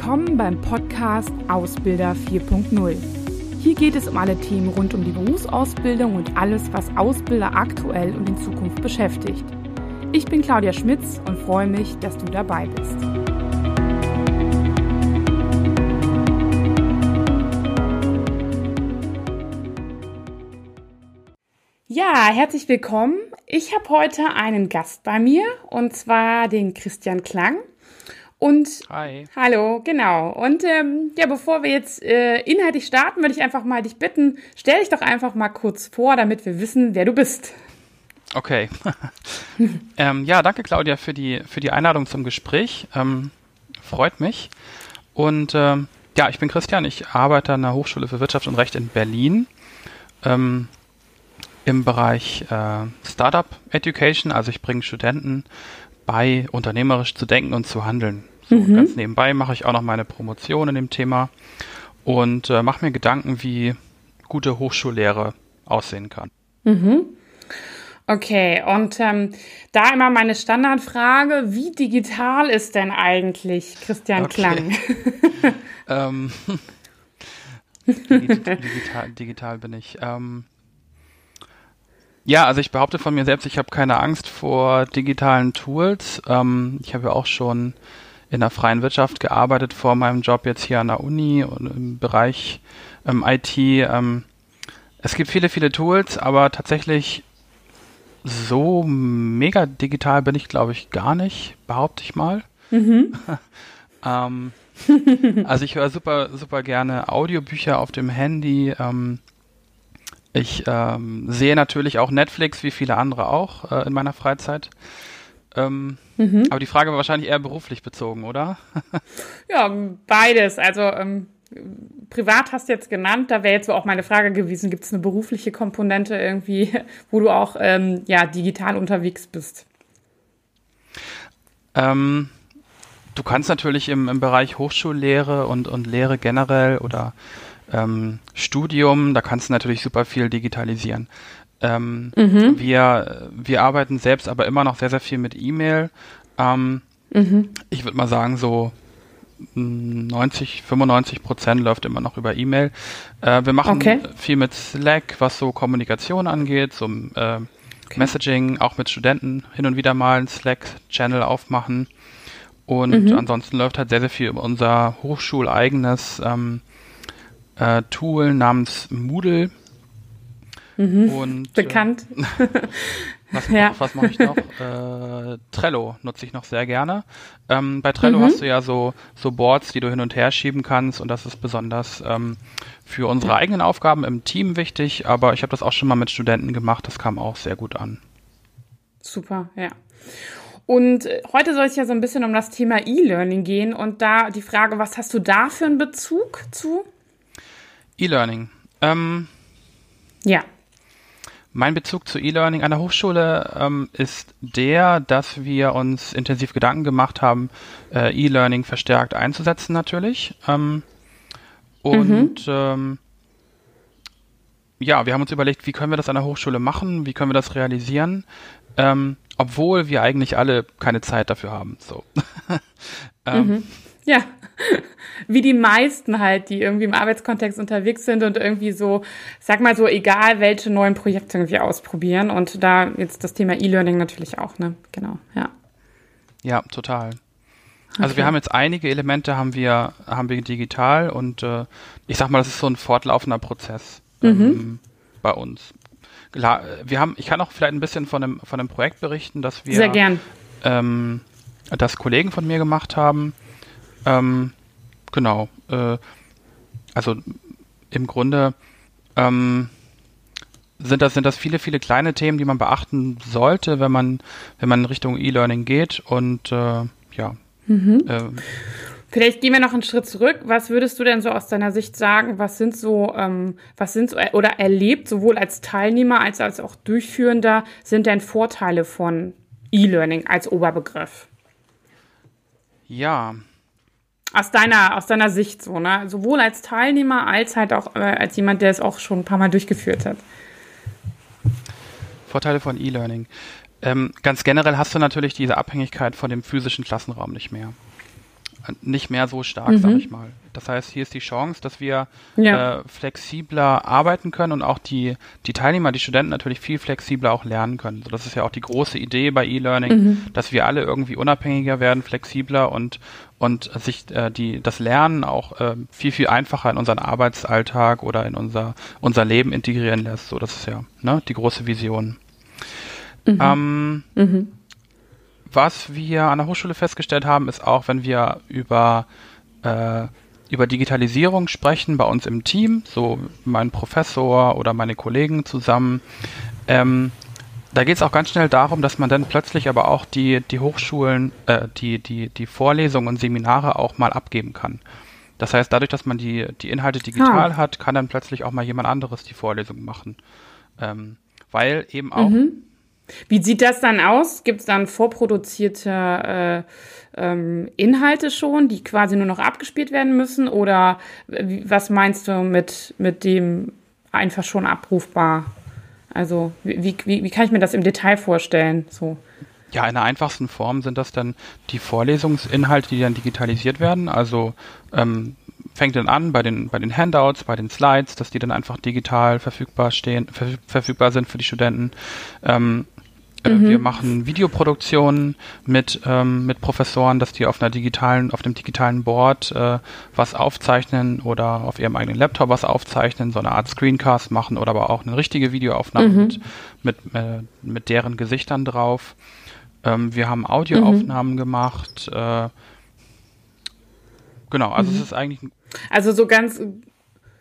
Willkommen beim Podcast Ausbilder 4.0. Hier geht es um alle Themen rund um die Berufsausbildung und alles, was Ausbilder aktuell und in Zukunft beschäftigt. Ich bin Claudia Schmitz und freue mich, dass du dabei bist. Ja, herzlich willkommen. Ich habe heute einen Gast bei mir und zwar den Christian Klang. Und Hi. Hallo, genau. Und ähm, ja, bevor wir jetzt äh, inhaltlich starten, würde ich einfach mal dich bitten, stell dich doch einfach mal kurz vor, damit wir wissen, wer du bist. Okay. ähm, ja, danke Claudia für die für die Einladung zum Gespräch. Ähm, freut mich. Und ähm, ja, ich bin Christian. Ich arbeite an der Hochschule für Wirtschaft und Recht in Berlin ähm, im Bereich äh, Startup Education. Also ich bringe Studenten bei, unternehmerisch zu denken und zu handeln. So, mhm. Ganz nebenbei mache ich auch noch meine Promotion in dem Thema und äh, mache mir Gedanken, wie gute Hochschullehre aussehen kann. Mhm. Okay, und ähm, da immer meine Standardfrage, wie digital ist denn eigentlich Christian okay. Klang? ähm, digital, digital, bin ich. Ähm, ja, also ich behaupte von mir selbst, ich habe keine Angst vor digitalen Tools. Ähm, ich habe ja auch schon in der freien Wirtschaft gearbeitet vor meinem Job jetzt hier an der Uni und im Bereich ähm, IT. Ähm, es gibt viele, viele Tools, aber tatsächlich so mega digital bin ich, glaube ich, gar nicht, behaupte ich mal. Mhm. ähm, also ich höre super, super gerne Audiobücher auf dem Handy. Ich ähm, sehe natürlich auch Netflix, wie viele andere auch, äh, in meiner Freizeit. Ähm, mhm. Aber die Frage war wahrscheinlich eher beruflich bezogen, oder? ja, beides. Also ähm, privat hast du jetzt genannt, da wäre jetzt so auch meine Frage gewesen, gibt es eine berufliche Komponente irgendwie, wo du auch ähm, ja, digital unterwegs bist? Ähm, du kannst natürlich im, im Bereich Hochschullehre und, und Lehre generell oder ähm, Studium, da kannst du natürlich super viel digitalisieren. Ähm, mhm. wir, wir arbeiten selbst aber immer noch sehr, sehr viel mit E-Mail. Ähm, mhm. Ich würde mal sagen, so 90, 95 Prozent läuft immer noch über E-Mail. Äh, wir machen okay. viel mit Slack, was so Kommunikation angeht, so äh, okay. Messaging, auch mit Studenten hin und wieder mal einen Slack-Channel aufmachen. Und mhm. ansonsten läuft halt sehr, sehr viel über unser hochschuleigenes ähm, äh, Tool namens Moodle. Mhm, und, bekannt. Äh, was, ja. was mache ich noch? Äh, Trello nutze ich noch sehr gerne. Ähm, bei Trello mhm. hast du ja so, so Boards, die du hin und her schieben kannst und das ist besonders ähm, für unsere eigenen Aufgaben im Team wichtig, aber ich habe das auch schon mal mit Studenten gemacht, das kam auch sehr gut an. Super, ja. Und äh, heute soll es ja so ein bisschen um das Thema E-Learning gehen und da die Frage, was hast du da für einen Bezug zu? E-Learning. Ähm, ja. Mein Bezug zu E-Learning an der Hochschule ähm, ist der, dass wir uns intensiv Gedanken gemacht haben, äh, E-Learning verstärkt einzusetzen natürlich. Ähm, und mhm. ähm, ja, wir haben uns überlegt, wie können wir das an der Hochschule machen, wie können wir das realisieren, ähm, obwohl wir eigentlich alle keine Zeit dafür haben. So. ähm, mhm. Ja, wie die meisten halt, die irgendwie im Arbeitskontext unterwegs sind und irgendwie so, sag mal so, egal welche neuen Projekte irgendwie ausprobieren. Und da jetzt das Thema E-Learning natürlich auch, ne? Genau, ja. Ja, total. Also okay. wir haben jetzt einige Elemente haben wir, haben wir digital und äh, ich sag mal, das ist so ein fortlaufender Prozess ähm, mhm. bei uns. Wir haben, ich kann auch vielleicht ein bisschen von einem, von einem Projekt berichten, dass wir Sehr gern. Ähm, das Kollegen von mir gemacht haben. Ähm, genau. Äh, also im Grunde ähm, sind das, sind das viele, viele kleine Themen, die man beachten sollte, wenn man, wenn man in Richtung E-Learning geht. Und äh, ja. Mhm. Äh, Vielleicht gehen wir noch einen Schritt zurück. Was würdest du denn so aus deiner Sicht sagen? Was sind so, ähm, was sind so, oder erlebt, sowohl als Teilnehmer als, als auch Durchführender, sind denn Vorteile von E-Learning als Oberbegriff? Ja, aus deiner, aus deiner Sicht so, ne? Sowohl als Teilnehmer als halt auch äh, als jemand, der es auch schon ein paar Mal durchgeführt hat. Vorteile von E-Learning. Ähm, ganz generell hast du natürlich diese Abhängigkeit von dem physischen Klassenraum nicht mehr. Nicht mehr so stark, mhm. sag ich mal. Das heißt, hier ist die Chance, dass wir ja. äh, flexibler arbeiten können und auch die, die Teilnehmer, die Studenten natürlich viel flexibler auch lernen können. So, das ist ja auch die große Idee bei E-Learning, mhm. dass wir alle irgendwie unabhängiger werden, flexibler und, und sich äh, die, das Lernen auch äh, viel, viel einfacher in unseren Arbeitsalltag oder in unser, unser Leben integrieren lässt. So, das ist ja ne, die große Vision. Mhm. Ähm, mhm. Was wir an der Hochschule festgestellt haben, ist auch, wenn wir über äh, über Digitalisierung sprechen bei uns im Team, so mein Professor oder meine Kollegen zusammen. Ähm, da geht es auch ganz schnell darum, dass man dann plötzlich aber auch die, die Hochschulen, äh, die, die, die Vorlesungen und Seminare auch mal abgeben kann. Das heißt, dadurch, dass man die, die Inhalte digital ah. hat, kann dann plötzlich auch mal jemand anderes die Vorlesung machen. Ähm, weil eben auch mhm. Wie sieht das dann aus? Gibt es dann vorproduzierte äh, ähm, Inhalte schon, die quasi nur noch abgespielt werden müssen? Oder was meinst du mit, mit dem einfach schon abrufbar? Also wie, wie, wie kann ich mir das im Detail vorstellen? So. Ja, in der einfachsten Form sind das dann die Vorlesungsinhalte, die dann digitalisiert werden. Also ähm, fängt dann an bei den, bei den Handouts, bei den Slides, dass die dann einfach digital verfügbar stehen, verfügbar sind für die Studenten. Ähm, äh, mhm. Wir machen Videoproduktionen mit, ähm, mit Professoren, dass die auf einer digitalen, auf dem digitalen Board äh, was aufzeichnen oder auf ihrem eigenen Laptop was aufzeichnen, so eine Art Screencast machen oder aber auch eine richtige Videoaufnahme mhm. mit, mit, äh, mit deren Gesichtern drauf. Ähm, wir haben Audioaufnahmen mhm. gemacht. Äh, genau, also es mhm. ist eigentlich. Also so ganz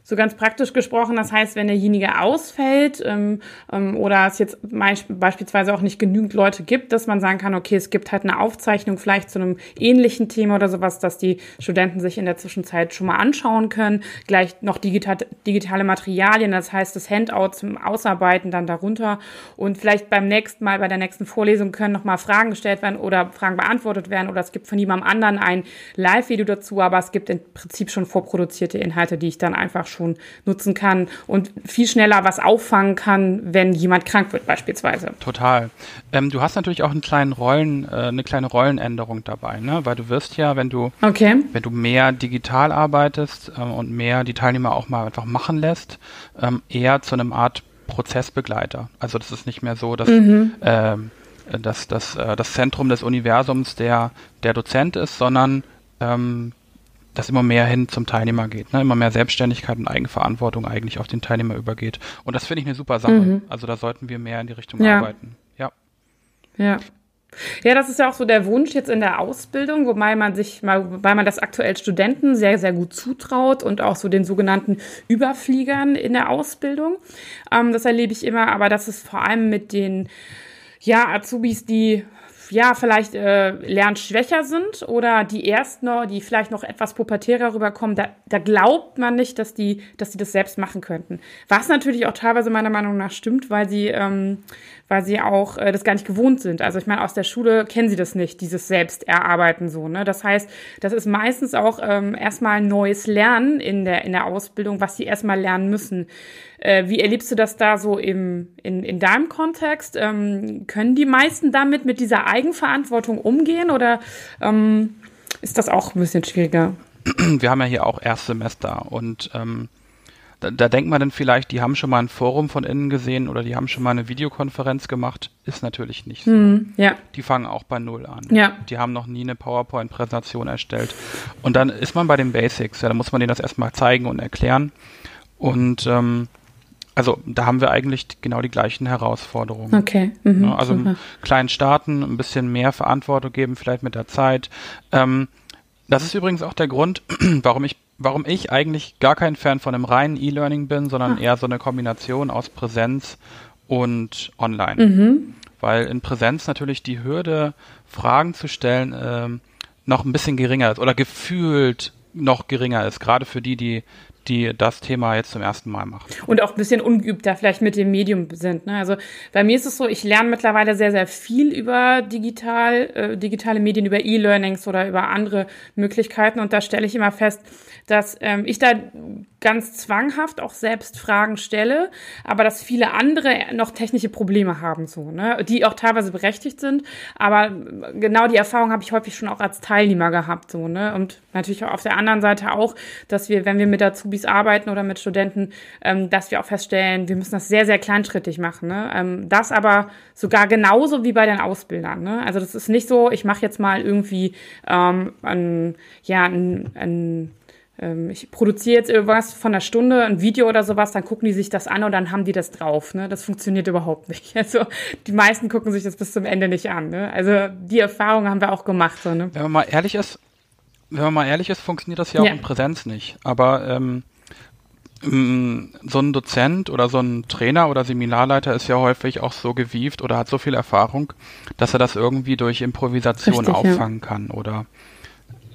so ganz praktisch gesprochen, das heißt, wenn derjenige ausfällt ähm, ähm, oder es jetzt beispielsweise auch nicht genügend Leute gibt, dass man sagen kann, okay, es gibt halt eine Aufzeichnung vielleicht zu einem ähnlichen Thema oder sowas, dass die Studenten sich in der Zwischenzeit schon mal anschauen können. Gleich noch digital, digitale Materialien, das heißt das Handout zum Ausarbeiten dann darunter und vielleicht beim nächsten Mal, bei der nächsten Vorlesung können nochmal Fragen gestellt werden oder Fragen beantwortet werden oder es gibt von jemandem anderen ein Live-Video dazu, aber es gibt im Prinzip schon vorproduzierte Inhalte, die ich dann einfach schon nutzen kann und viel schneller was auffangen kann, wenn jemand krank wird beispielsweise. Total. Ähm, du hast natürlich auch einen kleinen Rollen, äh, eine kleine Rollenänderung dabei, ne? weil du wirst ja, wenn du, okay. wenn du mehr digital arbeitest äh, und mehr die Teilnehmer auch mal einfach machen lässt, ähm, eher zu einem Art Prozessbegleiter. Also das ist nicht mehr so, dass mhm. ähm, dass, dass äh, das Zentrum des Universums der, der Dozent ist, sondern ähm, das immer mehr hin zum Teilnehmer geht, ne? immer mehr Selbstständigkeit und Eigenverantwortung eigentlich auf den Teilnehmer übergeht. Und das finde ich eine super Sache. Mhm. Also da sollten wir mehr in die Richtung ja. arbeiten. Ja. Ja. Ja, das ist ja auch so der Wunsch jetzt in der Ausbildung, wobei man sich mal, wobei man das aktuell Studenten sehr, sehr gut zutraut und auch so den sogenannten Überfliegern in der Ausbildung. Ähm, das erlebe ich immer, aber das ist vor allem mit den ja, Azubis, die ja, vielleicht äh, lernschwächer sind oder die erst noch, die vielleicht noch etwas pubertärer rüberkommen, da, da glaubt man nicht, dass die, dass die das selbst machen könnten. Was natürlich auch teilweise meiner Meinung nach stimmt, weil sie, ähm, weil sie auch äh, das gar nicht gewohnt sind. Also ich meine, aus der Schule kennen sie das nicht, dieses Selbsterarbeiten so. Ne? Das heißt, das ist meistens auch ähm, erstmal neues Lernen in der, in der Ausbildung, was sie erstmal lernen müssen. Äh, wie erlebst du das da so im, in, in deinem Kontext? Ähm, können die meisten damit mit dieser Eigenverantwortung umgehen oder ähm, ist das auch ein bisschen schwieriger? Wir haben ja hier auch Erstsemester und ähm, da, da denkt man dann vielleicht, die haben schon mal ein Forum von innen gesehen oder die haben schon mal eine Videokonferenz gemacht. Ist natürlich nicht so. Mm, ja. Die fangen auch bei Null an. Ja. Die haben noch nie eine PowerPoint-Präsentation erstellt. Und dann ist man bei den Basics. Ja, da muss man denen das erstmal zeigen und erklären. Und ähm, also da haben wir eigentlich genau die gleichen Herausforderungen. Okay. Mhm, ja, also super. kleinen starten, ein bisschen mehr Verantwortung geben, vielleicht mit der Zeit. Ähm, das ist übrigens auch der Grund, warum ich, warum ich eigentlich gar kein Fan von einem reinen E-Learning bin, sondern ah. eher so eine Kombination aus Präsenz und Online. Mhm. Weil in Präsenz natürlich die Hürde, Fragen zu stellen, ähm, noch ein bisschen geringer ist oder gefühlt noch geringer ist, gerade für die, die die das Thema jetzt zum ersten Mal machen. Und auch ein bisschen ungeübter vielleicht mit dem Medium sind. Ne? Also bei mir ist es so, ich lerne mittlerweile sehr, sehr viel über digital, äh, digitale Medien, über E-Learnings oder über andere Möglichkeiten. Und da stelle ich immer fest, dass ähm, ich da ganz zwanghaft auch selbst Fragen stelle, aber dass viele andere noch technische Probleme haben, so, ne? die auch teilweise berechtigt sind. Aber genau die Erfahrung habe ich häufig schon auch als Teilnehmer gehabt, so, ne? Und natürlich auf der anderen Seite auch, dass wir, wenn wir mit Azubis arbeiten oder mit Studenten, ähm, dass wir auch feststellen, wir müssen das sehr, sehr kleinschrittig machen. Ne? Ähm, das aber sogar genauso wie bei den Ausbildern. Ne? Also das ist nicht so, ich mache jetzt mal irgendwie ähm, ein, ja, ein, ein ähm, ich produziere jetzt irgendwas von einer Stunde, ein Video oder sowas, dann gucken die sich das an und dann haben die das drauf. Ne? Das funktioniert überhaupt nicht. Also die meisten gucken sich das bis zum Ende nicht an. Ne? Also die Erfahrung haben wir auch gemacht. So, ne? Wenn man mal ehrlich ist, wenn man mal ehrlich ist, funktioniert das ja auch ja. in Präsenz nicht. Aber ähm, so ein Dozent oder so ein Trainer oder Seminarleiter ist ja häufig auch so gewieft oder hat so viel Erfahrung, dass er das irgendwie durch Improvisation Richtig, auffangen ja. kann oder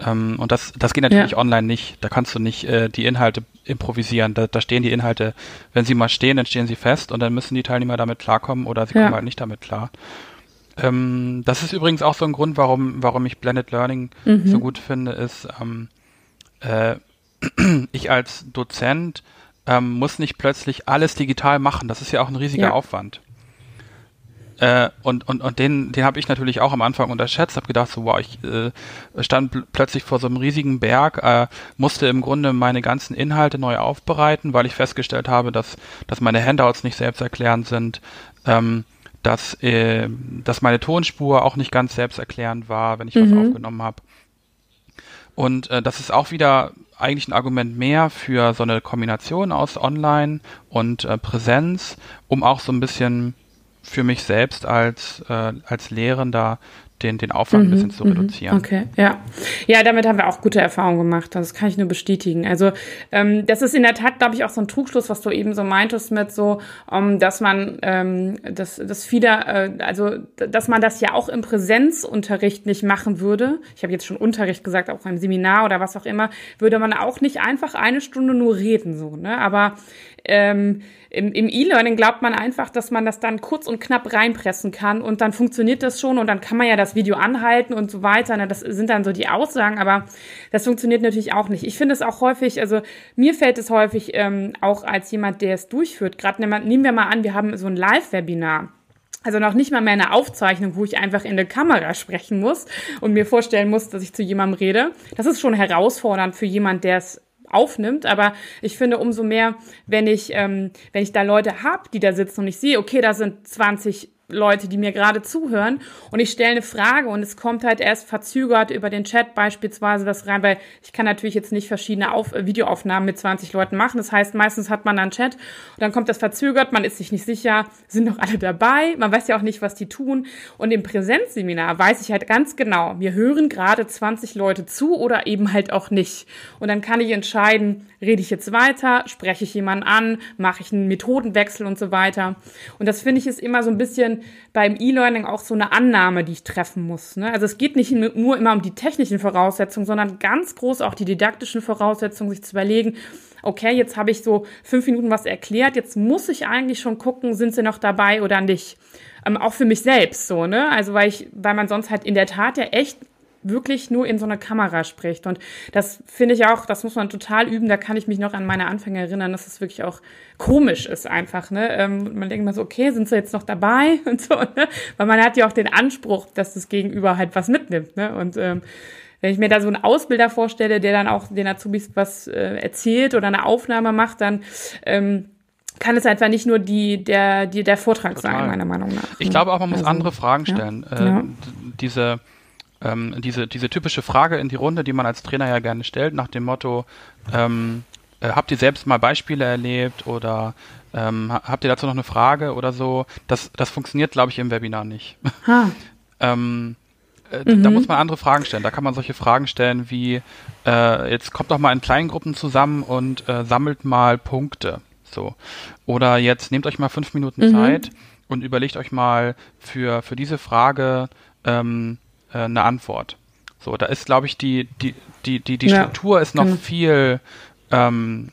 ähm, und das, das geht natürlich ja. online nicht. Da kannst du nicht äh, die Inhalte improvisieren. Da, da stehen die Inhalte, wenn sie mal stehen, dann stehen sie fest und dann müssen die Teilnehmer damit klarkommen oder sie ja. kommen halt nicht damit klar. Ähm, das ist übrigens auch so ein Grund, warum, warum ich Blended Learning mhm. so gut finde, ist, ähm, äh, ich als Dozent ähm, muss nicht plötzlich alles digital machen. Das ist ja auch ein riesiger ja. Aufwand. Äh, und, und, und den, den habe ich natürlich auch am Anfang unterschätzt, habe gedacht, so wow, ich äh, stand pl plötzlich vor so einem riesigen Berg, äh, musste im Grunde meine ganzen Inhalte neu aufbereiten, weil ich festgestellt habe, dass, dass meine Handouts nicht selbsterklärend sind, ähm, dass, äh, dass meine Tonspur auch nicht ganz selbsterklärend war, wenn ich mhm. was aufgenommen habe. Und äh, das ist auch wieder eigentlich ein Argument mehr für so eine Kombination aus Online und äh, Präsenz, um auch so ein bisschen für mich selbst als, äh, als Lehrender den, den Aufwand mhm, ein bisschen zu mhm. reduzieren. Okay, ja. Ja, damit haben wir auch gute Erfahrungen gemacht. Das kann ich nur bestätigen. Also ähm, das ist in der Tat, glaube ich, auch so ein Trugschluss, was du eben so meintest mit so, um, ähm, dass man, ähm, dass, dass viele, äh, also dass man das ja auch im Präsenzunterricht nicht machen würde. Ich habe jetzt schon Unterricht gesagt, auch im Seminar oder was auch immer, würde man auch nicht einfach eine Stunde nur reden so. Ne? Aber ähm, im, im E-Learning glaubt man einfach, dass man das dann kurz und knapp reinpressen kann und dann funktioniert das schon und dann kann man ja das Video anhalten und so weiter. Ne? Das sind dann so die Aussagen, aber das funktioniert natürlich auch nicht. Ich finde es auch häufig, also mir fällt es häufig ähm, auch als jemand, der es durchführt, gerade nehmen wir mal an, wir haben so ein Live-Webinar. Also noch nicht mal mehr eine Aufzeichnung, wo ich einfach in der Kamera sprechen muss und mir vorstellen muss, dass ich zu jemandem rede. Das ist schon herausfordernd für jemand, der es aufnimmt. Aber ich finde umso mehr, wenn ich, ähm, wenn ich da Leute habe, die da sitzen und ich sehe, okay, da sind 20 Leute, die mir gerade zuhören und ich stelle eine Frage und es kommt halt erst verzögert über den Chat beispielsweise was rein, weil ich kann natürlich jetzt nicht verschiedene Auf äh, Videoaufnahmen mit 20 Leuten machen. Das heißt, meistens hat man dann Chat und dann kommt das verzögert, man ist sich nicht sicher, sind noch alle dabei, man weiß ja auch nicht, was die tun. Und im Präsenzseminar weiß ich halt ganz genau, mir hören gerade 20 Leute zu oder eben halt auch nicht. Und dann kann ich entscheiden, rede ich jetzt weiter, spreche ich jemanden an, mache ich einen Methodenwechsel und so weiter. Und das finde ich ist immer so ein bisschen beim E-Learning auch so eine Annahme, die ich treffen muss. Ne? Also es geht nicht nur immer um die technischen Voraussetzungen, sondern ganz groß auch die didaktischen Voraussetzungen, sich zu überlegen, okay, jetzt habe ich so fünf Minuten was erklärt, jetzt muss ich eigentlich schon gucken, sind sie noch dabei oder nicht. Ähm, auch für mich selbst so, ne? Also weil ich, weil man sonst halt in der Tat ja echt wirklich nur in so einer Kamera spricht. Und das finde ich auch, das muss man total üben. Da kann ich mich noch an meine Anfänge erinnern, dass es wirklich auch komisch ist einfach. Ne? Ähm, man denkt immer so, okay, sind sie jetzt noch dabei und so, ne? Weil man hat ja auch den Anspruch, dass das Gegenüber halt was mitnimmt. Ne? Und ähm, wenn ich mir da so einen Ausbilder vorstelle, der dann auch den Azubis was äh, erzählt oder eine Aufnahme macht, dann ähm, kann es einfach nicht nur die, der, die, der Vortrag Total. sein, meiner Meinung nach. Ich glaube auch, man muss also, andere Fragen stellen. Ja, äh, ja. Diese ähm, diese, diese typische Frage in die Runde, die man als Trainer ja gerne stellt, nach dem Motto, ähm, äh, habt ihr selbst mal Beispiele erlebt oder ähm, habt ihr dazu noch eine Frage oder so? Das, das funktioniert, glaube ich, im Webinar nicht. ähm, äh, mhm. Da muss man andere Fragen stellen. Da kann man solche Fragen stellen wie, äh, jetzt kommt doch mal in kleinen Gruppen zusammen und äh, sammelt mal Punkte. So. Oder jetzt nehmt euch mal fünf Minuten mhm. Zeit und überlegt euch mal für, für diese Frage, ähm, äh, eine Antwort. So, da ist, glaube ich, die, die, die, die, die Struktur ist noch genau. viel, ähm,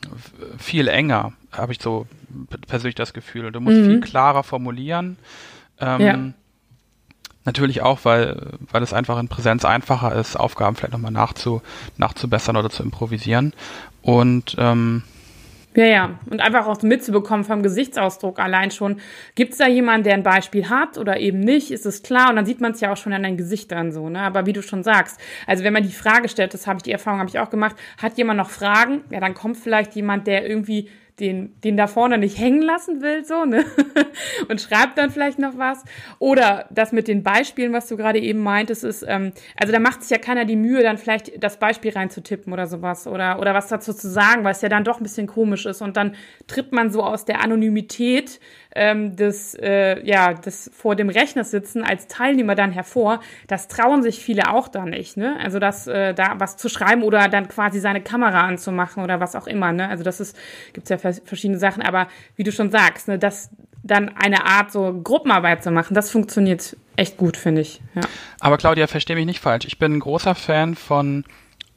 viel enger, habe ich so persönlich das Gefühl. Du musst mhm. viel klarer formulieren. Ähm, ja. Natürlich auch, weil, weil es einfach in Präsenz einfacher ist, Aufgaben vielleicht nochmal nachzu, nachzubessern oder zu improvisieren. Und ähm, ja, ja. Und einfach auch mitzubekommen vom Gesichtsausdruck allein schon. Gibt es da jemanden, der ein Beispiel hat oder eben nicht? Ist es klar? Und dann sieht man es ja auch schon an deinen Gesichtern so, ne? Aber wie du schon sagst, also wenn man die Frage stellt, das habe ich, die Erfahrung habe ich auch gemacht, hat jemand noch Fragen? Ja, dann kommt vielleicht jemand, der irgendwie den, den da vorne nicht hängen lassen will, so, ne? Und schreibt dann vielleicht noch was. Oder das mit den Beispielen, was du gerade eben meintest, ist, ähm, also da macht sich ja keiner die Mühe, dann vielleicht das Beispiel reinzutippen oder sowas oder, oder was dazu zu sagen, weil es ja dann doch ein bisschen komisch ist. Und dann tritt man so aus der Anonymität ähm, des, äh, ja, des vor dem Rechner sitzen als Teilnehmer dann hervor. Das trauen sich viele auch da nicht, ne? Also das, äh, da was zu schreiben oder dann quasi seine Kamera anzumachen oder was auch immer, ne? Also das ist, gibt's ja verschiedene Sachen, aber wie du schon sagst, ne, das dann eine Art so Gruppenarbeit zu machen, das funktioniert echt gut, finde ich. Ja. Aber Claudia, verstehe mich nicht falsch. Ich bin ein großer Fan von,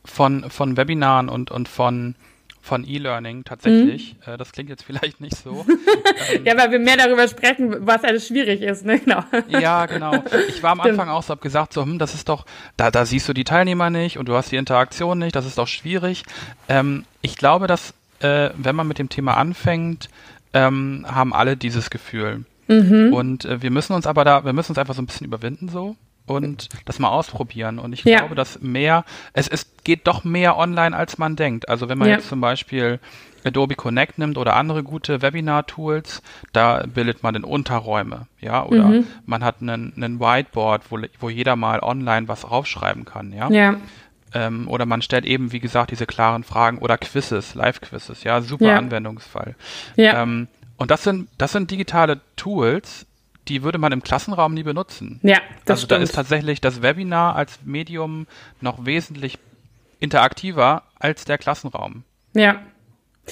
von, von Webinaren und, und von von E-Learning tatsächlich. Mhm. Äh, das klingt jetzt vielleicht nicht so. ähm, ja, weil wir mehr darüber sprechen, was alles schwierig ist, ne? Genau. ja, genau. Ich war am Anfang auch so, hab gesagt, so, hm, das ist doch, da, da siehst du die Teilnehmer nicht und du hast die Interaktion nicht, das ist doch schwierig. Ähm, ich glaube, dass, äh, wenn man mit dem Thema anfängt, ähm, haben alle dieses Gefühl. Mhm. Und äh, wir müssen uns aber da, wir müssen uns einfach so ein bisschen überwinden so und das mal ausprobieren. Und ich ja. glaube, dass mehr, es, es geht doch mehr online, als man denkt. Also wenn man ja. jetzt zum Beispiel Adobe Connect nimmt oder andere gute Webinar-Tools, da bildet man in Unterräume, ja, oder mhm. man hat einen, einen Whiteboard, wo, wo jeder mal online was raufschreiben kann, ja. ja. Ähm, oder man stellt eben, wie gesagt, diese klaren Fragen oder Quizzes, Live-Quizzes, ja, super. Anwendungsfall. Ja. Ähm, und das sind, das sind digitale Tools, die würde man im Klassenraum nie benutzen. Ja, das Also stimmt. da ist tatsächlich das Webinar als Medium noch wesentlich interaktiver als der Klassenraum. Ja.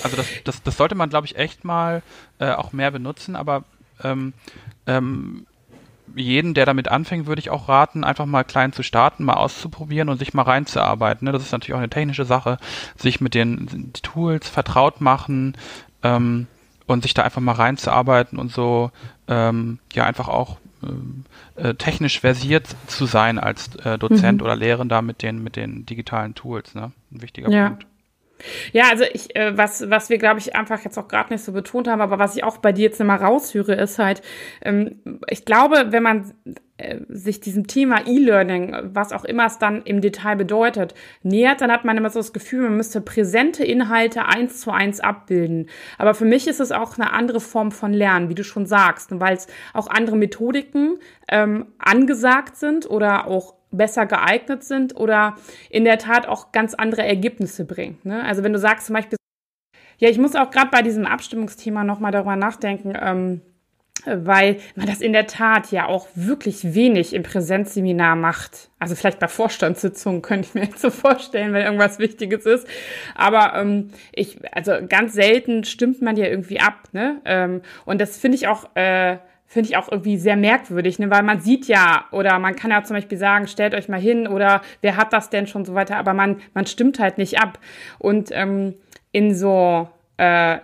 Also das, das, das sollte man, glaube ich, echt mal äh, auch mehr benutzen, aber ähm, ähm, jeden, der damit anfängt, würde ich auch raten, einfach mal klein zu starten, mal auszuprobieren und sich mal reinzuarbeiten. Ne? Das ist natürlich auch eine technische Sache, sich mit den Tools vertraut machen ähm, und sich da einfach mal reinzuarbeiten und so ähm, ja einfach auch äh, äh, technisch versiert zu sein als äh, Dozent mhm. oder Lehrender mit den mit den digitalen Tools, ne? Ein wichtiger ja. Punkt. Ja, also ich, äh, was, was wir, glaube ich, einfach jetzt auch gerade nicht so betont haben, aber was ich auch bei dir jetzt immer raushöre, ist halt, ähm, ich glaube, wenn man äh, sich diesem Thema E-Learning, was auch immer es dann im Detail bedeutet, nähert, dann hat man immer so das Gefühl, man müsste präsente Inhalte eins zu eins abbilden. Aber für mich ist es auch eine andere Form von Lernen, wie du schon sagst, weil es auch andere Methodiken ähm, angesagt sind oder auch besser geeignet sind oder in der Tat auch ganz andere Ergebnisse bringen. Ne? Also wenn du sagst zum Beispiel, ja, ich muss auch gerade bei diesem Abstimmungsthema nochmal darüber nachdenken, ähm, weil man das in der Tat ja auch wirklich wenig im Präsenzseminar macht. Also vielleicht bei Vorstandssitzungen könnte ich mir jetzt so vorstellen, wenn irgendwas Wichtiges ist. Aber ähm, ich, also ganz selten stimmt man ja irgendwie ab, ne? Ähm, und das finde ich auch äh, finde ich auch irgendwie sehr merkwürdig, ne? weil man sieht ja, oder man kann ja zum Beispiel sagen, stellt euch mal hin oder wer hat das denn schon so weiter, aber man, man stimmt halt nicht ab. Und ähm, in so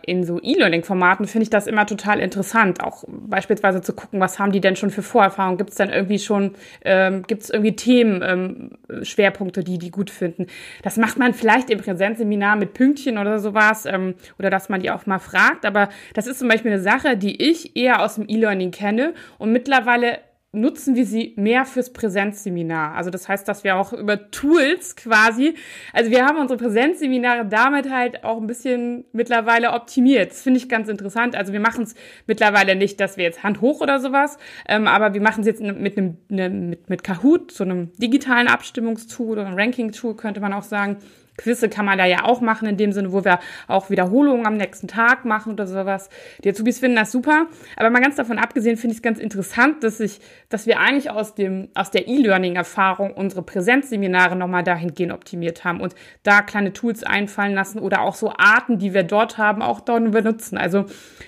in so E-Learning-Formaten finde ich das immer total interessant, auch beispielsweise zu gucken, was haben die denn schon für Vorerfahrungen? Gibt es denn irgendwie schon, ähm, gibt es irgendwie Themen, ähm, Schwerpunkte, die die gut finden? Das macht man vielleicht im Präsenzseminar mit Pünktchen oder sowas ähm, oder dass man die auch mal fragt, aber das ist zum Beispiel eine Sache, die ich eher aus dem E-Learning kenne und mittlerweile nutzen wir sie mehr fürs Präsenzseminar. Also das heißt, dass wir auch über Tools quasi, also wir haben unsere Präsenzseminare damit halt auch ein bisschen mittlerweile optimiert. Das finde ich ganz interessant. Also wir machen es mittlerweile nicht, dass wir jetzt Hand hoch oder sowas, ähm, aber wir machen es jetzt mit einem ne, mit, mit Kahoot, so einem digitalen Abstimmungstool oder einem Ranking-Tool könnte man auch sagen. Quizze kann man da ja auch machen, in dem Sinne, wo wir auch Wiederholungen am nächsten Tag machen oder sowas. Die Azubis finden das super. Aber mal ganz davon abgesehen finde ich es ganz interessant, dass ich, dass wir eigentlich aus dem, aus der E-Learning-Erfahrung unsere Präsenzseminare nochmal dahingehend optimiert haben und da kleine Tools einfallen lassen oder auch so Arten, die wir dort haben, auch dort benutzen. Also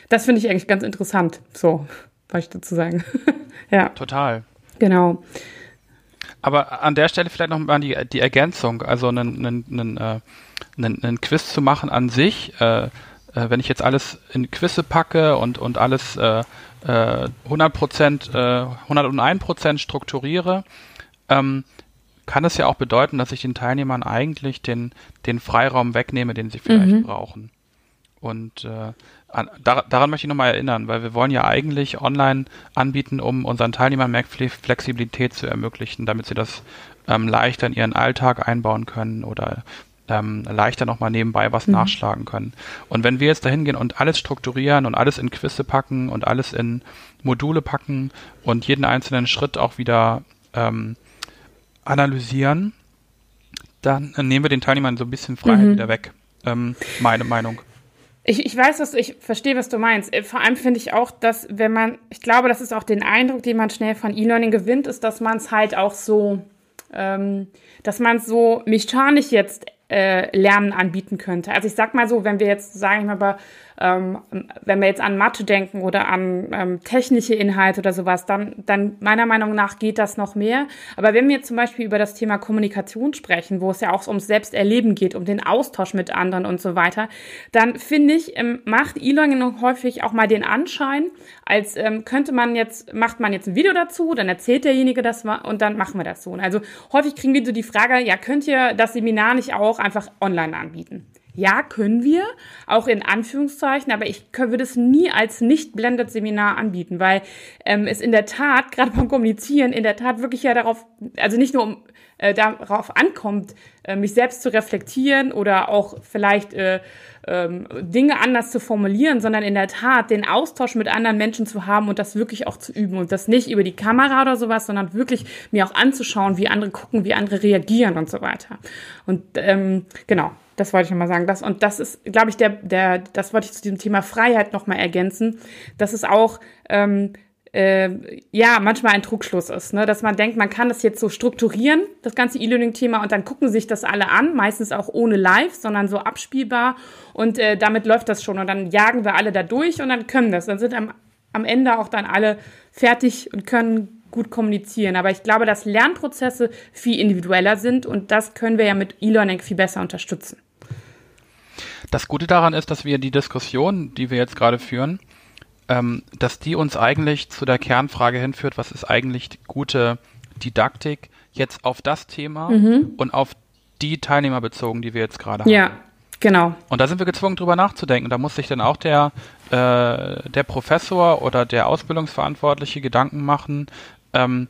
das finde ich eigentlich ganz interessant. So, wollte ich dazu sagen. ja. Total. Genau. Aber an der Stelle vielleicht noch mal die, die Ergänzung, also einen, einen, einen, äh, einen, einen Quiz zu machen an sich, äh, äh, wenn ich jetzt alles in Quizze packe und, und alles äh, äh, 100%, äh, 101% strukturiere, ähm, kann es ja auch bedeuten, dass ich den Teilnehmern eigentlich den, den Freiraum wegnehme, den sie vielleicht mhm. brauchen. Und äh, an, da, daran möchte ich nochmal erinnern, weil wir wollen ja eigentlich online anbieten, um unseren Teilnehmern mehr Flexibilität zu ermöglichen, damit sie das ähm, leichter in ihren Alltag einbauen können oder ähm, leichter nochmal nebenbei was mhm. nachschlagen können. Und wenn wir jetzt dahin gehen und alles strukturieren und alles in Quizze packen und alles in Module packen und jeden einzelnen Schritt auch wieder ähm, analysieren, dann nehmen wir den Teilnehmern so ein bisschen Freiheit mhm. wieder weg. Ähm, meine Meinung. Ich, ich weiß, was ich verstehe, was du meinst. Äh, vor allem finde ich auch, dass wenn man, ich glaube, das ist auch den Eindruck, den man schnell von E-Learning gewinnt, ist, dass man es halt auch so, ähm, dass man es so mechanisch jetzt äh, Lernen anbieten könnte. Also ich sag mal so, wenn wir jetzt, sage ich mal, bei ähm, wenn wir jetzt an Mathe denken oder an ähm, technische Inhalte oder sowas, dann, dann meiner Meinung nach geht das noch mehr. Aber wenn wir zum Beispiel über das Thema Kommunikation sprechen, wo es ja auch ums Selbsterleben geht, um den Austausch mit anderen und so weiter, dann finde ich, ähm, macht E-Learning häufig auch mal den Anschein, als ähm, könnte man jetzt, macht man jetzt ein Video dazu, dann erzählt derjenige das und dann machen wir das so. Also häufig kriegen wir so die Frage, ja, könnt ihr das Seminar nicht auch einfach online anbieten? Ja, können wir, auch in Anführungszeichen, aber ich würde es nie als nicht blended Seminar anbieten, weil ähm, es in der Tat, gerade beim Kommunizieren, in der Tat wirklich ja darauf, also nicht nur um, äh, darauf ankommt, äh, mich selbst zu reflektieren oder auch vielleicht äh, ähm, Dinge anders zu formulieren, sondern in der Tat den Austausch mit anderen Menschen zu haben und das wirklich auch zu üben und das nicht über die Kamera oder sowas, sondern wirklich mir auch anzuschauen, wie andere gucken, wie andere reagieren und so weiter. Und ähm, genau, das wollte ich nochmal sagen. Das, und das ist, glaube ich, der, der, das wollte ich zu diesem Thema Freiheit nochmal ergänzen, dass es auch, ähm, äh, ja, manchmal ein Trugschluss ist, ne? dass man denkt, man kann das jetzt so strukturieren, das ganze E-Learning-Thema, und dann gucken sich das alle an, meistens auch ohne Live, sondern so abspielbar und äh, damit läuft das schon und dann jagen wir alle da durch und dann können das. Dann sind am, am Ende auch dann alle fertig und können gut kommunizieren. Aber ich glaube, dass Lernprozesse viel individueller sind und das können wir ja mit E-Learning viel besser unterstützen. Das Gute daran ist, dass wir die Diskussion, die wir jetzt gerade führen, ähm, dass die uns eigentlich zu der Kernfrage hinführt, was ist eigentlich gute Didaktik jetzt auf das Thema mhm. und auf die Teilnehmer bezogen, die wir jetzt gerade haben. Ja, genau. Und da sind wir gezwungen, drüber nachzudenken. Da muss sich dann auch der, äh, der Professor oder der Ausbildungsverantwortliche Gedanken machen, ähm,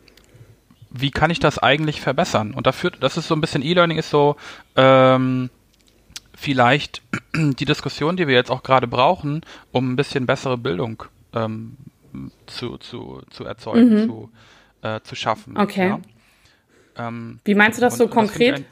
wie kann ich das eigentlich verbessern? Und dafür, das ist so ein bisschen E-Learning ist so, ähm, vielleicht die Diskussion, die wir jetzt auch gerade brauchen, um ein bisschen bessere Bildung ähm, zu, zu, zu erzeugen, mhm. zu, äh, zu schaffen. Okay. Ja? Ähm, Wie meinst du das so konkret?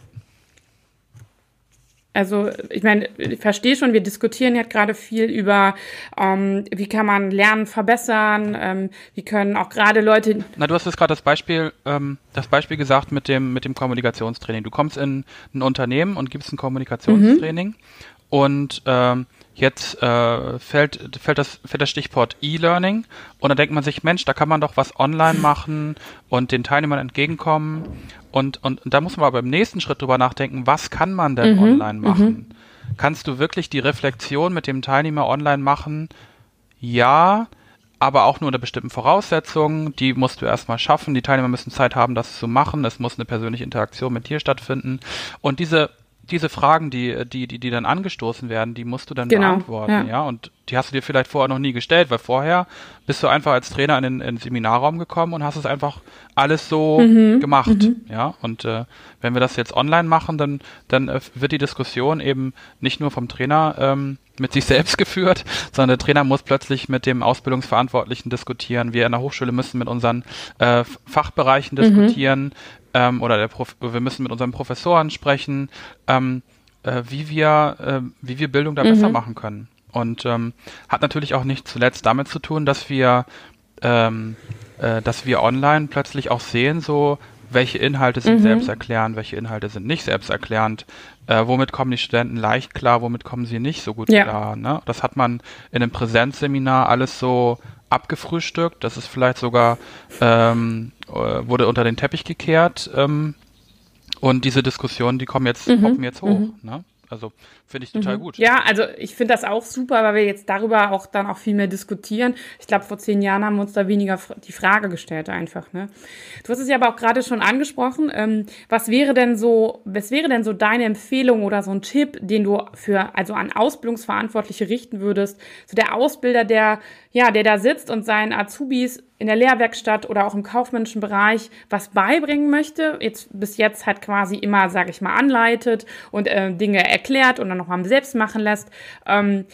Also ich meine, ich verstehe schon, wir diskutieren jetzt gerade viel über, ähm, wie kann man Lernen verbessern, ähm, wie können auch gerade Leute. Na, du hast jetzt gerade das Beispiel, ähm, das Beispiel gesagt mit dem mit dem Kommunikationstraining. Du kommst in ein Unternehmen und gibst ein Kommunikationstraining mhm. und ähm, Jetzt äh, fällt, fällt, das, fällt das Stichwort E-Learning und dann denkt man sich, Mensch, da kann man doch was online machen und den Teilnehmern entgegenkommen. Und, und, und da muss man aber im nächsten Schritt drüber nachdenken, was kann man denn mhm, online machen? Mhm. Kannst du wirklich die Reflexion mit dem Teilnehmer online machen? Ja, aber auch nur unter bestimmten Voraussetzungen. Die musst du erstmal schaffen. Die Teilnehmer müssen Zeit haben, das zu machen. Es muss eine persönliche Interaktion mit dir stattfinden. Und diese diese Fragen, die, die, die, die dann angestoßen werden, die musst du dann genau, beantworten, ja. ja. Und die hast du dir vielleicht vorher noch nie gestellt, weil vorher bist du einfach als Trainer in den, in den Seminarraum gekommen und hast es einfach alles so mhm, gemacht, mhm. ja. Und äh, wenn wir das jetzt online machen, dann, dann äh, wird die Diskussion eben nicht nur vom Trainer ähm, mit sich selbst geführt, sondern der Trainer muss plötzlich mit dem Ausbildungsverantwortlichen diskutieren. Wir in der Hochschule müssen mit unseren äh, Fachbereichen mhm. diskutieren. Mhm ähm, oder der Prof wir müssen mit unseren Professoren sprechen, ähm, äh, wie wir äh, wie wir Bildung da mhm. besser machen können. Und ähm, hat natürlich auch nicht zuletzt damit zu tun, dass wir ähm, äh, dass wir online plötzlich auch sehen, so welche Inhalte sind mhm. selbsterklärend, welche Inhalte sind nicht selbsterklärend, äh, womit kommen die Studenten leicht klar, womit kommen sie nicht so gut ja. klar. Ne? Das hat man in einem Präsenzseminar alles so abgefrühstückt, das ist vielleicht sogar, ähm, äh, wurde unter den Teppich gekehrt. Ähm, und diese Diskussionen, die kommen jetzt, mhm. poppen jetzt hoch. Mhm. Ne? Also finde ich total mhm. gut. Ja, also ich finde das auch super, weil wir jetzt darüber auch dann auch viel mehr diskutieren. Ich glaube, vor zehn Jahren haben wir uns da weniger die Frage gestellt einfach. Ne? Du hast es ja aber auch gerade schon angesprochen. Ähm, was wäre denn so, was wäre denn so deine Empfehlung oder so ein Tipp, den du für also an Ausbildungsverantwortliche richten würdest? So der Ausbilder, der ja, der da sitzt und seinen Azubis in der Lehrwerkstatt oder auch im kaufmännischen Bereich was beibringen möchte, jetzt bis jetzt halt quasi immer, sage ich mal, anleitet und äh, Dinge erklärt und dann noch mal selbst machen lässt. Ähm,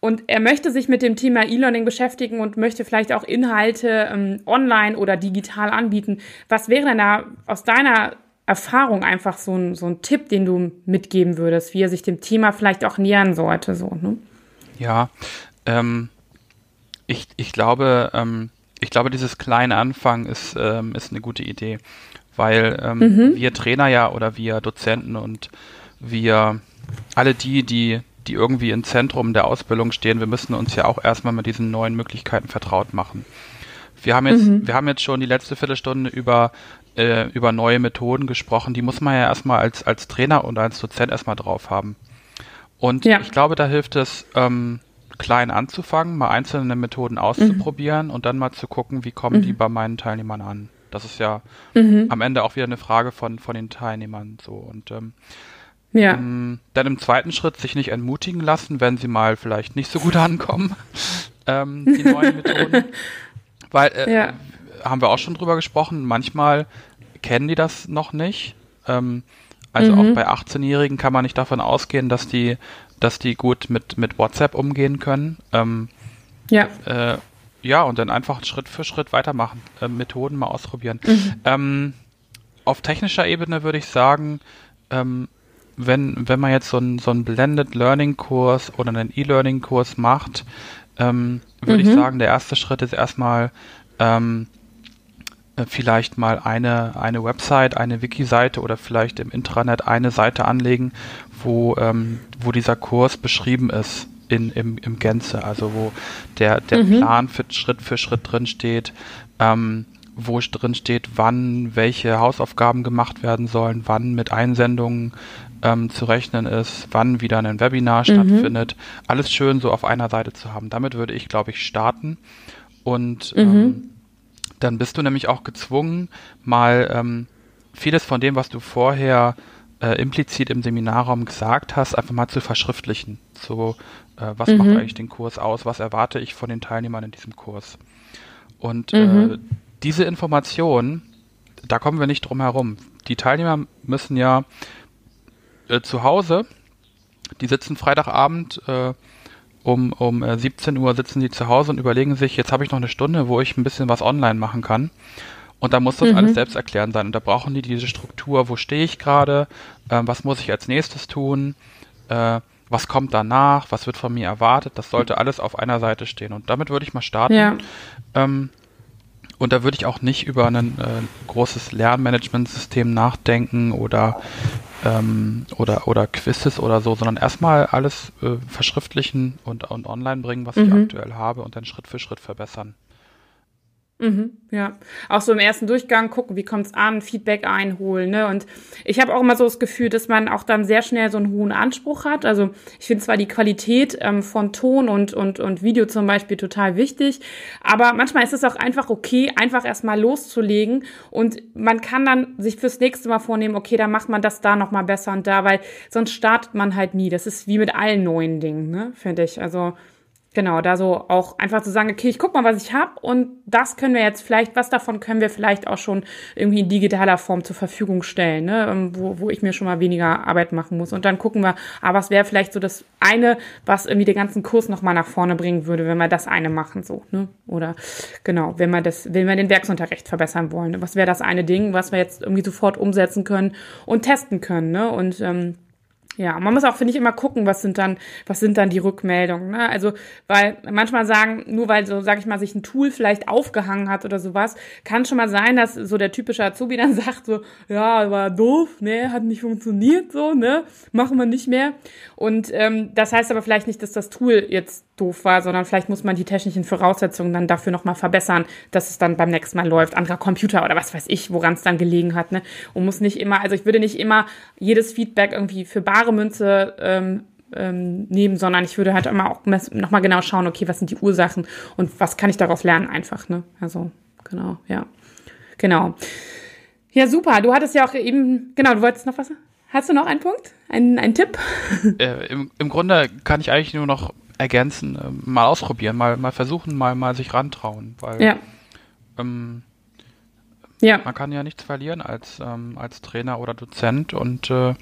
und er möchte sich mit dem Thema E-Learning beschäftigen und möchte vielleicht auch Inhalte ähm, online oder digital anbieten. Was wäre denn da aus deiner Erfahrung einfach so ein, so ein Tipp, den du mitgeben würdest, wie er sich dem Thema vielleicht auch nähern sollte? So, ne? Ja, ähm, ich, ich glaube, ähm, ich glaube, dieses kleine Anfang ist, ähm, ist eine gute Idee, weil ähm, mhm. wir Trainer ja oder wir Dozenten und wir alle die, die, die irgendwie im Zentrum der Ausbildung stehen, wir müssen uns ja auch erstmal mit diesen neuen Möglichkeiten vertraut machen. Wir haben jetzt, mhm. wir haben jetzt schon die letzte Viertelstunde über, äh, über neue Methoden gesprochen. Die muss man ja erstmal als, als Trainer und als Dozent erstmal drauf haben. Und ja. ich glaube, da hilft es, ähm, klein anzufangen, mal einzelne Methoden auszuprobieren mhm. und dann mal zu gucken, wie kommen mhm. die bei meinen Teilnehmern an. Das ist ja mhm. am Ende auch wieder eine Frage von, von den Teilnehmern so. Und ähm, ja. ähm, dann im zweiten Schritt sich nicht entmutigen lassen, wenn sie mal vielleicht nicht so gut ankommen, ähm, die neuen Methoden. Weil, äh, ja. haben wir auch schon drüber gesprochen, manchmal kennen die das noch nicht. Ähm, also auch mhm. bei 18-Jährigen kann man nicht davon ausgehen, dass die dass die gut mit, mit WhatsApp umgehen können. Ähm, ja. Äh, ja, und dann einfach Schritt für Schritt weitermachen, äh, Methoden mal ausprobieren. Mhm. Ähm, auf technischer Ebene würde ich sagen, ähm, wenn, wenn man jetzt so einen so Blended Learning Kurs oder einen E-Learning Kurs macht, ähm, würde mhm. ich sagen, der erste Schritt ist erstmal ähm, äh, vielleicht mal eine, eine Website, eine Wiki-Seite oder vielleicht im Intranet eine Seite anlegen, wo, ähm, wo dieser Kurs beschrieben ist in, im, im Gänze, also wo der, der mhm. Plan für Schritt für Schritt drin steht, ähm, wo drin steht, wann welche Hausaufgaben gemacht werden sollen, wann mit Einsendungen ähm, zu rechnen ist, wann wieder ein Webinar mhm. stattfindet. Alles schön so auf einer Seite zu haben. Damit würde ich, glaube ich, starten. Und mhm. ähm, dann bist du nämlich auch gezwungen, mal ähm, vieles von dem, was du vorher äh, implizit im Seminarraum gesagt hast, einfach mal zu verschriftlichen. So, äh, was mhm. macht eigentlich den Kurs aus? Was erwarte ich von den Teilnehmern in diesem Kurs? Und äh, mhm. äh, diese Information, da kommen wir nicht drum herum. Die Teilnehmer müssen ja äh, zu Hause, die sitzen Freitagabend äh, um, um 17 Uhr sitzen die zu Hause und überlegen sich, jetzt habe ich noch eine Stunde, wo ich ein bisschen was online machen kann. Und da muss das mhm. alles selbst erklären sein. Und da brauchen die diese Struktur, wo stehe ich gerade, äh, was muss ich als nächstes tun, äh, was kommt danach, was wird von mir erwartet. Das sollte alles auf einer Seite stehen. Und damit würde ich mal starten. Ja. Ähm, und da würde ich auch nicht über ein äh, großes Lernmanagementsystem nachdenken oder, ähm, oder, oder Quizzes oder so, sondern erstmal alles äh, verschriftlichen und, und online bringen, was mhm. ich aktuell habe und dann Schritt für Schritt verbessern. Mhm, ja, auch so im ersten Durchgang gucken, wie kommt's an, Feedback einholen. Ne? Und ich habe auch immer so das Gefühl, dass man auch dann sehr schnell so einen hohen Anspruch hat. Also ich finde zwar die Qualität ähm, von Ton und, und, und Video zum Beispiel total wichtig, aber manchmal ist es auch einfach okay, einfach erstmal loszulegen und man kann dann sich fürs nächste Mal vornehmen, okay, dann macht man das da nochmal besser und da, weil sonst startet man halt nie. Das ist wie mit allen neuen Dingen, ne? finde ich. Also Genau, da so auch einfach zu sagen, okay, ich guck mal, was ich habe und das können wir jetzt vielleicht, was davon können wir vielleicht auch schon irgendwie in digitaler Form zur Verfügung stellen, ne? Ähm, wo, wo ich mir schon mal weniger Arbeit machen muss. Und dann gucken wir, ah, was wäre vielleicht so das eine, was irgendwie den ganzen Kurs nochmal nach vorne bringen würde, wenn wir das eine machen, so, ne? Oder genau, wenn wir das, wenn wir den Werksunterricht verbessern wollen. Ne? Was wäre das eine Ding, was wir jetzt irgendwie sofort umsetzen können und testen können, ne? Und ähm, Ja, man muss auch, finde ich, immer gucken, was sind dann, was sind dann die Rückmeldungen. Ne? Also, weil manchmal sagen, nur weil so, sag ich mal, sich ein Tool vielleicht aufgehangen hat oder sowas, kann schon mal sein, dass so der typische Azubi dann sagt so, ja, war doof, ne, hat nicht funktioniert, so, ne, machen wir nicht mehr. Und ähm, das heißt aber vielleicht nicht, dass das Tool jetzt doof war, sondern vielleicht muss man die technischen Voraussetzungen dann dafür nochmal verbessern, dass es dann beim nächsten Mal läuft. Anderer Computer oder was weiß ich, woran es dann gelegen hat. Ne? Und muss nicht immer, also ich würde nicht immer jedes Feedback irgendwie für bare Münze ähm, ähm, nehmen, sondern ich würde halt immer auch nochmal genau schauen, okay, was sind die Ursachen und was kann ich daraus lernen einfach. Ne? Also, genau, ja. Genau. Ja, super. Du hattest ja auch eben, genau, du wolltest noch was? Hast du noch einen Punkt? Einen, einen Tipp? Äh, im, Im Grunde kann ich eigentlich nur noch ergänzen, äh, mal ausprobieren, mal, mal versuchen, mal, mal sich rantrauen, weil ja. Ähm, ja. man kann ja nichts verlieren als, ähm, als Trainer oder Dozent und äh,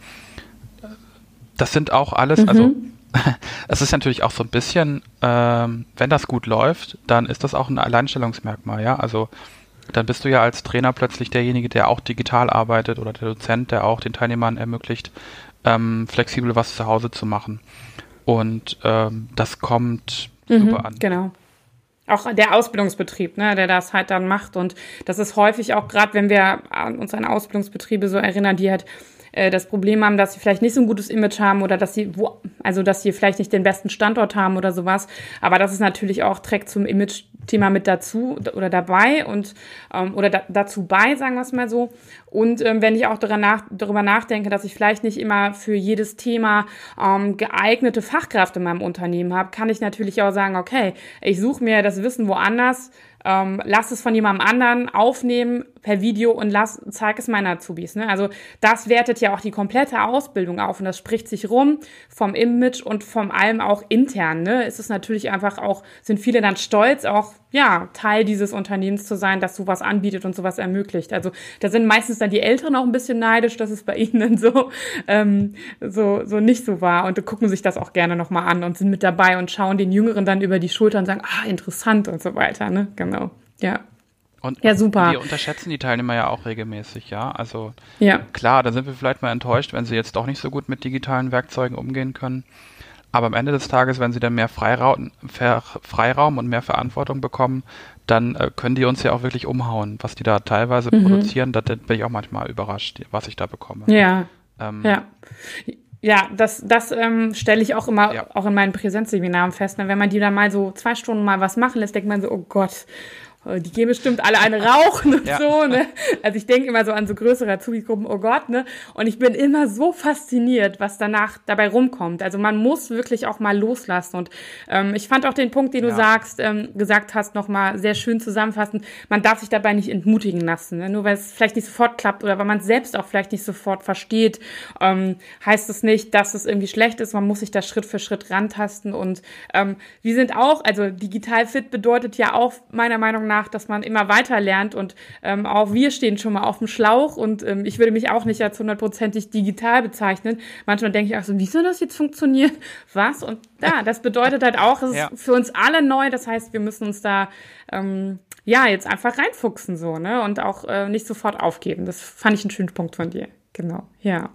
das sind auch alles, mhm. also es ist natürlich auch so ein bisschen, ähm, wenn das gut läuft, dann ist das auch ein Alleinstellungsmerkmal, ja, also dann bist du ja als Trainer plötzlich derjenige, der auch digital arbeitet oder der Dozent, der auch den Teilnehmern ermöglicht, ähm, flexibel was zu Hause zu machen. Und ähm, das kommt mhm, super an. Genau. Auch der Ausbildungsbetrieb, ne, der das halt dann macht. Und das ist häufig auch gerade, wenn wir uns an Ausbildungsbetriebe so erinnern, die halt äh, das Problem haben, dass sie vielleicht nicht so ein gutes Image haben oder dass sie wo, also dass sie vielleicht nicht den besten Standort haben oder sowas. Aber das ist natürlich auch trägt zum Image-Thema mit dazu oder dabei und ähm, oder da, dazu bei, sagen wir es mal so. Und ähm, wenn ich auch darüber, nach, darüber nachdenke, dass ich vielleicht nicht immer für jedes Thema ähm, geeignete Fachkräfte in meinem Unternehmen habe, kann ich natürlich auch sagen, okay, ich suche mir das Wissen woanders ähm, lass es von jemandem anderen aufnehmen per Video und lass, zeig es meinen Azubis. Ne? Also das wertet ja auch die komplette Ausbildung auf und das spricht sich rum vom Image und vom allem auch intern. Ne? Ist es natürlich einfach auch, sind viele dann stolz, auch ja, Teil dieses Unternehmens zu sein, das sowas anbietet und sowas ermöglicht. Also da sind meistens dann die Älteren auch ein bisschen neidisch, dass es bei ihnen so, ähm, so, so nicht so war und gucken sich das auch gerne nochmal an und sind mit dabei und schauen den Jüngeren dann über die Schulter und sagen, ah, interessant und so weiter. Ne? Genau. Ja. Und, ja, super. wir unterschätzen die Teilnehmer ja auch regelmäßig, ja. Also ja. klar, da sind wir vielleicht mal enttäuscht, wenn sie jetzt doch nicht so gut mit digitalen Werkzeugen umgehen können. Aber am Ende des Tages, wenn sie dann mehr Freiraum, Freiraum und mehr Verantwortung bekommen, dann äh, können die uns ja auch wirklich umhauen. Was die da teilweise mhm. produzieren, da bin ich auch manchmal überrascht, was ich da bekomme. Ja. Ähm, ja. Ja, das, das ähm, stelle ich auch immer ja. auch in meinen Präsenzseminaren fest. Ne? Wenn man die da mal so zwei Stunden mal was machen lässt, denkt man so, oh Gott, die gehen bestimmt alle eine rauchen und ja. so, ne? Also ich denke immer so an so größere Azubi-Gruppen, oh Gott, ne? Und ich bin immer so fasziniert, was danach dabei rumkommt. Also man muss wirklich auch mal loslassen. Und ähm, ich fand auch den Punkt, den du ja. sagst, ähm, gesagt hast, nochmal sehr schön zusammenfassend. Man darf sich dabei nicht entmutigen lassen. Ne? Nur weil es vielleicht nicht sofort klappt oder weil man es selbst auch vielleicht nicht sofort versteht, ähm, heißt es nicht, dass es irgendwie schlecht ist. Man muss sich da Schritt für Schritt rantasten. Und ähm, wir sind auch, also digital fit bedeutet ja auch meiner Meinung nach, nach, dass man immer weiter lernt und ähm, auch wir stehen schon mal auf dem Schlauch und ähm, ich würde mich auch nicht als hundertprozentig digital bezeichnen. Manchmal denke ich auch so, wie soll das jetzt funktionieren? Was? Und ja, das bedeutet halt auch, es ja. ist für uns alle neu. Das heißt, wir müssen uns da ähm, ja jetzt einfach reinfuchsen so, ne? Und auch äh, nicht sofort aufgeben. Das fand ich einen schönen Punkt von dir. Genau, ja.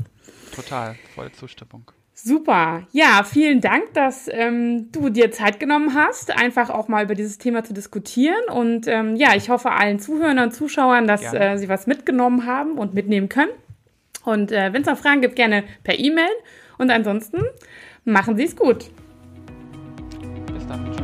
Total, volle Zustimmung. Super. Ja, vielen Dank, dass ähm, du dir Zeit genommen hast, einfach auch mal über dieses Thema zu diskutieren. Und ähm, ja, ich hoffe allen Zuhörern und Zuschauern, dass äh, sie was mitgenommen haben und mitnehmen können. Und äh, wenn es noch Fragen gibt, gerne per E-Mail. Und ansonsten machen Sie es gut. Bis dann.